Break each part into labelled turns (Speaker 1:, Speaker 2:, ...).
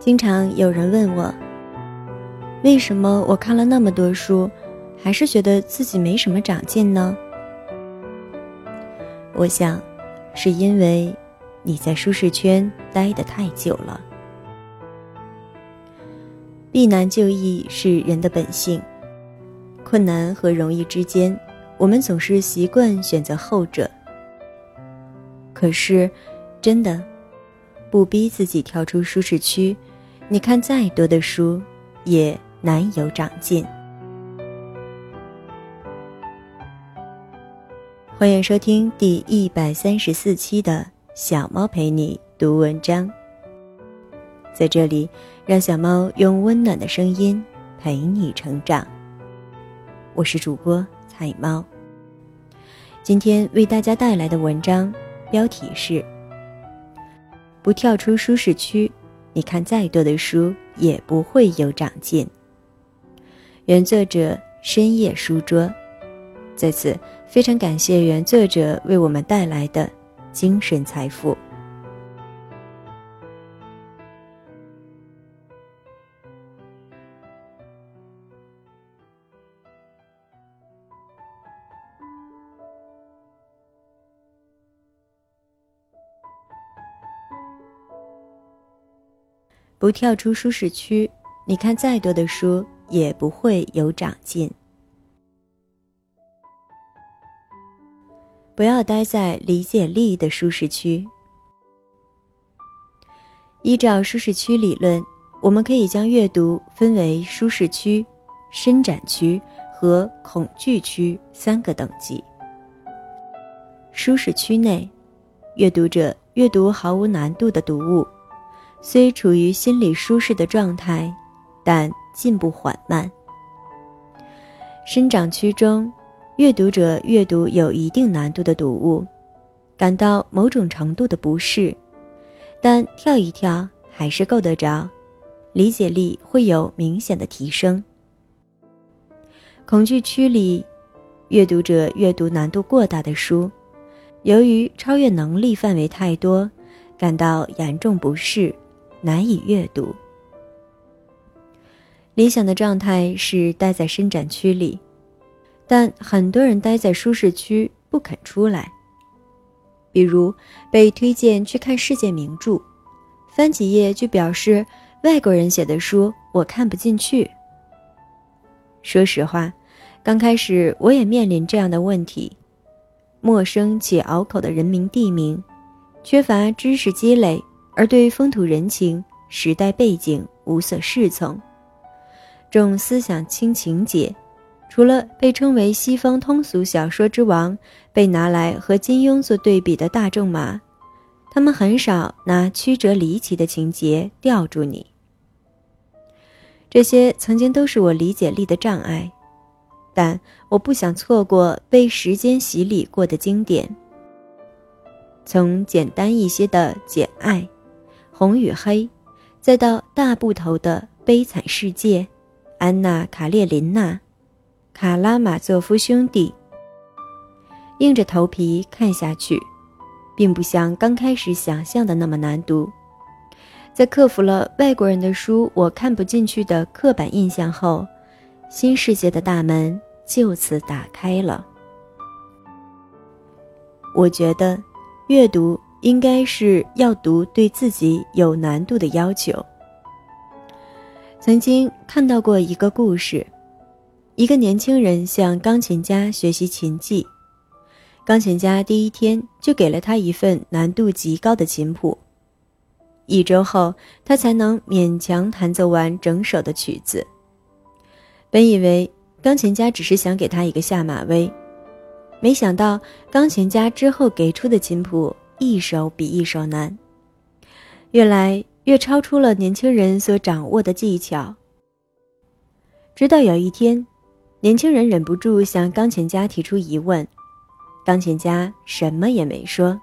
Speaker 1: 经常有人问我，为什么我看了那么多书，还是觉得自己没什么长进呢？我想，是因为你在舒适圈待得太久了。避难就易是人的本性，困难和容易之间，我们总是习惯选择后者。可是，真的，不逼自己跳出舒适区。你看再多的书，也难有长进。欢迎收听第一百三十四期的小猫陪你读文章。在这里，让小猫用温暖的声音陪你成长。我是主播彩猫。今天为大家带来的文章标题是：不跳出舒适区。你看再多的书也不会有长进。原作者深夜书桌，在此非常感谢原作者为我们带来的精神财富。不跳出舒适区，你看再多的书也不会有长进。不要待在理解力的舒适区。依照舒适区理论，我们可以将阅读分为舒适区、伸展区和恐惧区三个等级。舒适区内，阅读者阅读毫无难度的读物。虽处于心理舒适的状态，但进步缓慢。生长区中，阅读者阅读有一定难度的读物，感到某种程度的不适，但跳一跳还是够得着，理解力会有明显的提升。恐惧区里，阅读者阅读难度过大的书，由于超越能力范围太多，感到严重不适。难以阅读。理想的状态是待在伸展区里，但很多人待在舒适区不肯出来。比如被推荐去看世界名著，翻几页就表示外国人写的书我看不进去。说实话，刚开始我也面临这样的问题：陌生且拗口的人名地名，缺乏知识积累。而对风土人情、时代背景无所适从，重思想轻情节，除了被称为西方通俗小说之王，被拿来和金庸做对比的大仲马，他们很少拿曲折离奇的情节吊住你。这些曾经都是我理解力的障碍，但我不想错过被时间洗礼过的经典。从简单一些的《简爱》。红与黑，再到大部头的悲惨世界，安娜·卡列琳娜，卡拉马佐夫兄弟。硬着头皮看下去，并不像刚开始想象的那么难读。在克服了外国人的书我看不进去的刻板印象后，新世界的大门就此打开了。我觉得，阅读。应该是要读对自己有难度的要求。曾经看到过一个故事，一个年轻人向钢琴家学习琴技，钢琴家第一天就给了他一份难度极高的琴谱，一周后他才能勉强弹奏完整首的曲子。本以为钢琴家只是想给他一个下马威，没想到钢琴家之后给出的琴谱。一首比一首难，越来越超出了年轻人所掌握的技巧。直到有一天，年轻人忍不住向钢琴家提出疑问，钢琴家什么也没说，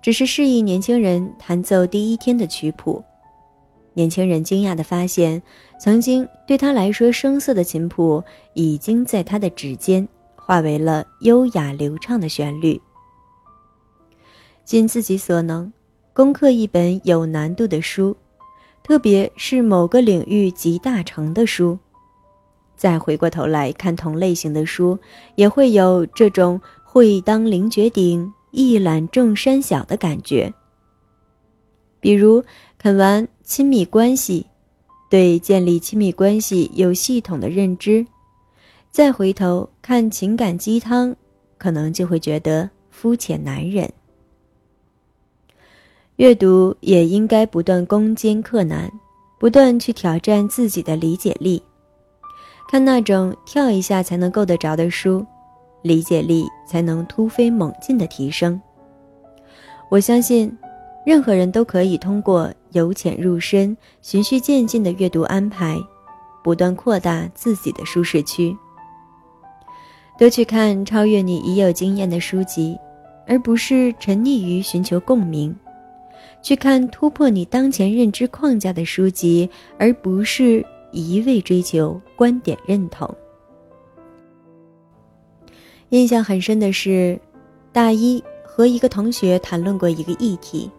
Speaker 1: 只是示意年轻人弹奏第一天的曲谱。年轻人惊讶地发现，曾经对他来说生涩的琴谱，已经在他的指尖化为了优雅流畅的旋律。尽自己所能，攻克一本有难度的书，特别是某个领域集大成的书。再回过头来看同类型的书，也会有这种“会当凌绝顶，一览众山小”的感觉。比如啃完亲密关系，对建立亲密关系有系统的认知，再回头看情感鸡汤，可能就会觉得肤浅难忍。阅读也应该不断攻坚克难，不断去挑战自己的理解力。看那种跳一下才能够得着的书，理解力才能突飞猛进的提升。我相信，任何人都可以通过由浅入深、循序渐进的阅读安排，不断扩大自己的舒适区。多去看超越你已有经验的书籍，而不是沉溺于寻求共鸣；去看突破你当前认知框架的书籍，而不是。一味追求观点认同。印象很深的是，大一和一个同学谈论过一个议题，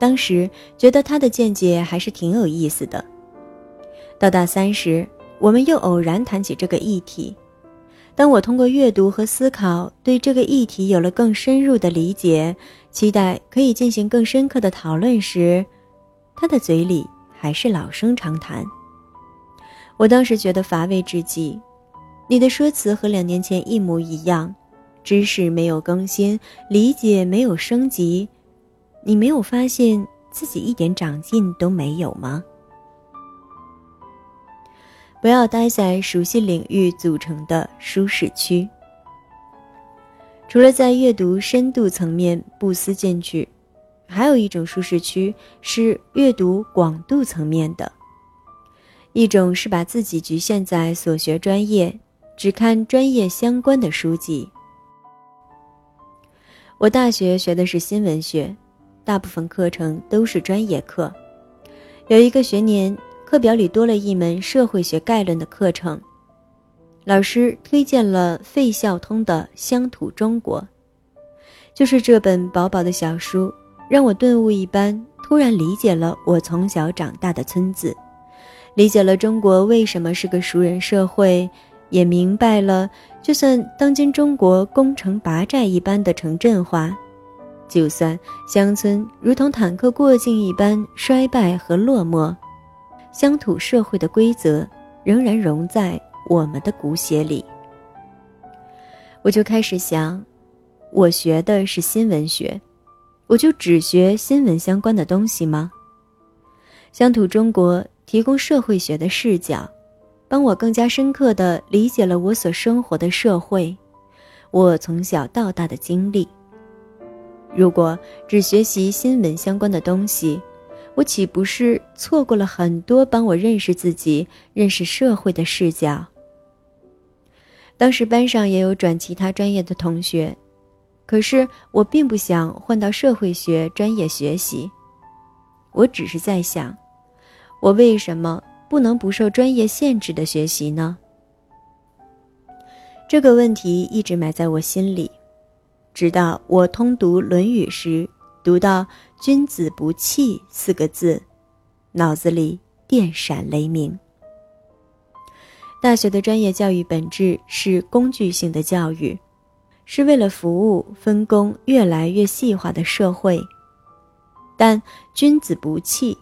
Speaker 1: 当时觉得他的见解还是挺有意思的。到大三时，我们又偶然谈起这个议题。当我通过阅读和思考对这个议题有了更深入的理解，期待可以进行更深刻的讨论时，他的嘴里还是老生常谈。我当时觉得乏味至极，你的说辞和两年前一模一样，知识没有更新，理解没有升级，你没有发现自己一点长进都没有吗？不要待在熟悉领域组成的舒适区。除了在阅读深度层面不思进取，还有一种舒适区是阅读广度层面的。一种是把自己局限在所学专业，只看专业相关的书籍。我大学学的是新闻学，大部分课程都是专业课。有一个学年，课表里多了一门社会学概论的课程，老师推荐了费孝通的《乡土中国》，就是这本薄薄的小书，让我顿悟一般，突然理解了我从小长大的村子。理解了中国为什么是个熟人社会，也明白了，就算当今中国攻城拔寨一般的城镇化，就算乡村如同坦克过境一般衰败和落寞，乡土社会的规则仍然融在我们的骨血里。我就开始想，我学的是新闻学，我就只学新闻相关的东西吗？乡土中国。提供社会学的视角，帮我更加深刻地理解了我所生活的社会，我从小到大的经历。如果只学习新闻相关的东西，我岂不是错过了很多帮我认识自己、认识社会的视角？当时班上也有转其他专业的同学，可是我并不想换到社会学专业学习，我只是在想。我为什么不能不受专业限制的学习呢？这个问题一直埋在我心里，直到我通读《论语》时，读到“君子不器”四个字，脑子里电闪雷鸣。大学的专业教育本质是工具性的教育，是为了服务分工越来越细化的社会，但“君子不器”。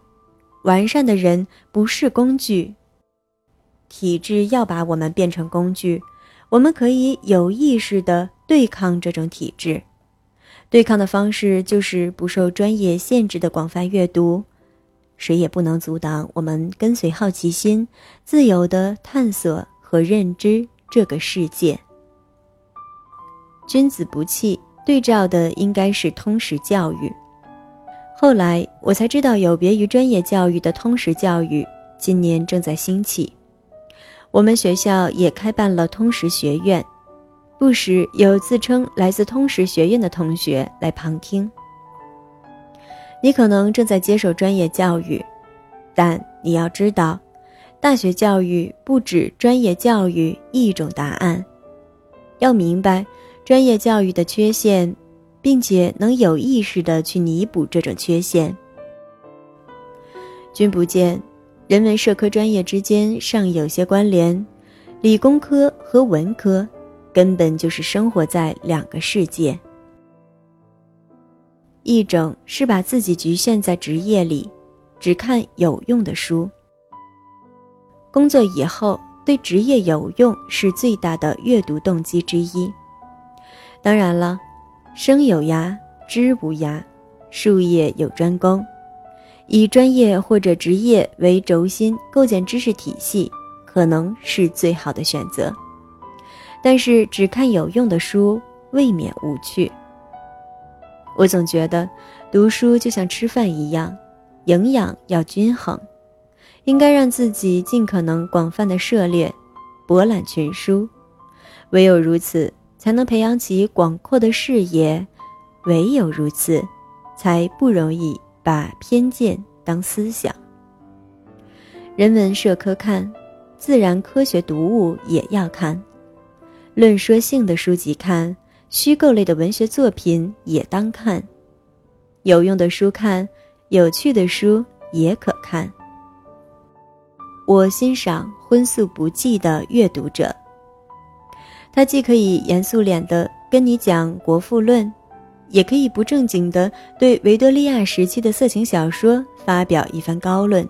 Speaker 1: 完善的人不是工具。体制要把我们变成工具，我们可以有意识地对抗这种体制。对抗的方式就是不受专业限制的广泛阅读，谁也不能阻挡我们跟随好奇心，自由地探索和认知这个世界。君子不器对照的应该是通识教育。后来我才知道，有别于专业教育的通识教育，今年正在兴起。我们学校也开办了通识学院，不时有自称来自通识学院的同学来旁听。你可能正在接受专业教育，但你要知道，大学教育不止专业教育一种答案。要明白专业教育的缺陷。并且能有意识的去弥补这种缺陷。君不见，人文社科专业之间尚有些关联，理工科和文科根本就是生活在两个世界。一种是把自己局限在职业里，只看有用的书。工作以后对职业有用是最大的阅读动机之一。当然了，生有涯，知无涯，术业有专攻。以专业或者职业为轴心构建知识体系，可能是最好的选择。但是只看有用的书，未免无趣。我总觉得，读书就像吃饭一样，营养要均衡，应该让自己尽可能广泛的涉猎，博览群书。唯有如此，才能培养起广阔的视野；唯有如此，才不容易。把偏见当思想，人文社科看，自然科学读物也要看，论说性的书籍看，虚构类的文学作品也当看，有用的书看，有趣的书也可看。我欣赏荤素不忌的阅读者，他既可以严肃脸的跟你讲《国富论》。也可以不正经的对维多利亚时期的色情小说发表一番高论，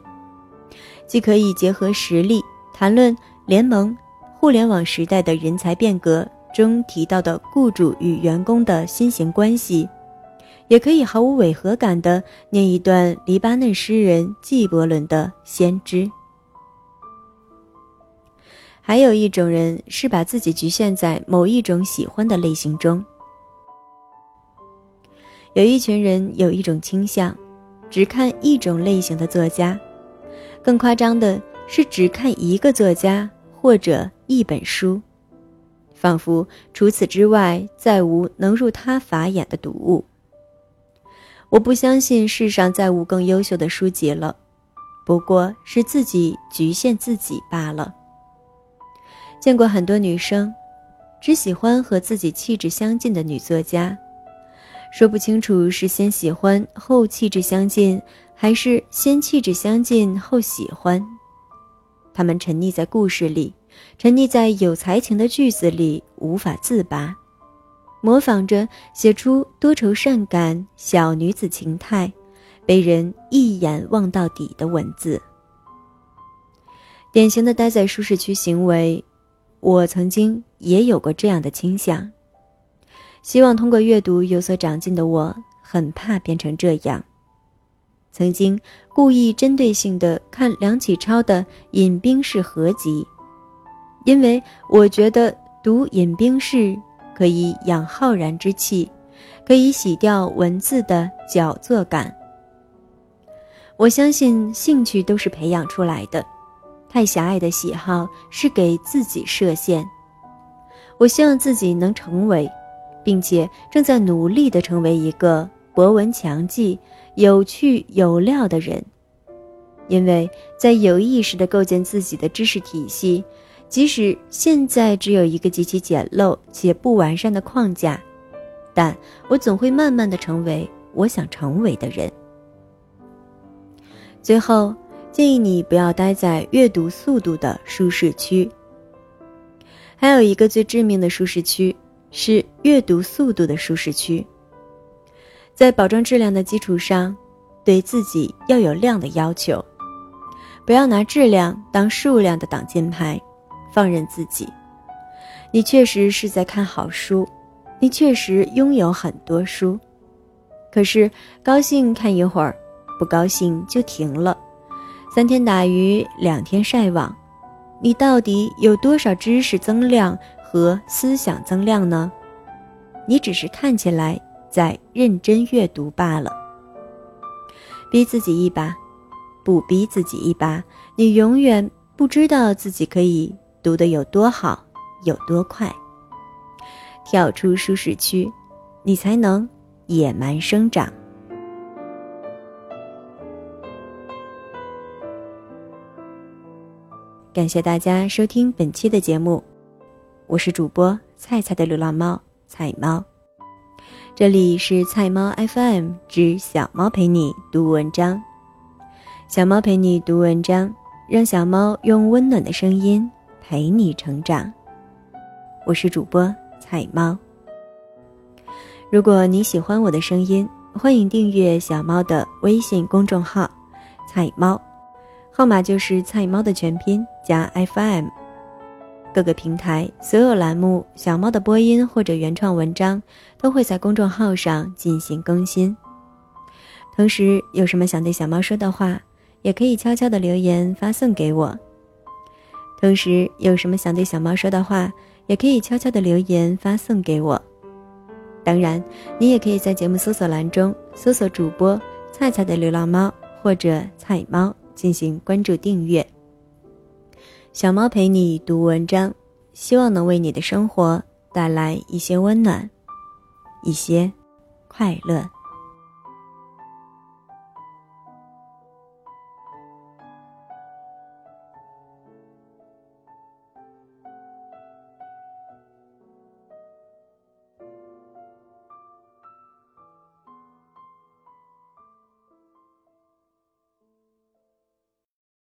Speaker 1: 既可以结合实例谈论联盟、互联网时代的人才变革中提到的雇主与员工的新型关系，也可以毫无违和感地念一段黎巴嫩诗人纪伯伦的《先知》。还有一种人是把自己局限在某一种喜欢的类型中。有一群人有一种倾向，只看一种类型的作家，更夸张的是只看一个作家或者一本书，仿佛除此之外再无能入他法眼的读物。我不相信世上再无更优秀的书籍了，不过是自己局限自己罢了。见过很多女生，只喜欢和自己气质相近的女作家。说不清楚是先喜欢后气质相近，还是先气质相近后喜欢。他们沉溺在故事里，沉溺在有才情的句子里，无法自拔，模仿着写出多愁善感小女子情态，被人一眼望到底的文字。典型的待在舒适区行为，我曾经也有过这样的倾向。希望通过阅读有所长进的我，很怕变成这样。曾经故意针对性的看梁启超的《饮冰室合集》，因为我觉得读《饮冰室》可以养浩然之气，可以洗掉文字的矫作感。我相信兴趣都是培养出来的，太狭隘的喜好是给自己设限。我希望自己能成为。并且正在努力地成为一个博闻强记、有趣有料的人，因为在有意识地构建自己的知识体系，即使现在只有一个极其简陋且不完善的框架，但我总会慢慢的成为我想成为的人。最后，建议你不要待在阅读速度的舒适区。还有一个最致命的舒适区。是阅读速度的舒适区。在保证质量的基础上，对自己要有量的要求，不要拿质量当数量的挡箭牌，放任自己。你确实是在看好书，你确实拥有很多书，可是高兴看一会儿，不高兴就停了。三天打鱼两天晒网，你到底有多少知识增量？和思想增量呢？你只是看起来在认真阅读罢了。逼自己一把，不逼自己一把，你永远不知道自己可以读得有多好，有多快。跳出舒适区，你才能野蛮生长。感谢大家收听本期的节目。我是主播菜菜的流浪猫菜猫，这里是菜猫 FM 之小猫陪你读文章。小猫陪你读文章，让小猫用温暖的声音陪你成长。我是主播彩猫。如果你喜欢我的声音，欢迎订阅小猫的微信公众号“彩猫”，号码就是“菜猫”的全拼加 FM。各个平台所有栏目，小猫的播音或者原创文章都会在公众号上进行更新。同时，有什么想对小猫说的话？也可以悄悄的留言发送给我。同时，有什么想对小猫说的话，也可以悄悄的留言发送给我。当然，你也可以在节目搜索栏中搜索主播“菜菜的流浪猫”或者“菜猫”进行关注订阅。小猫陪你读文章，希望能为你的生活带来一些温暖，一些快乐。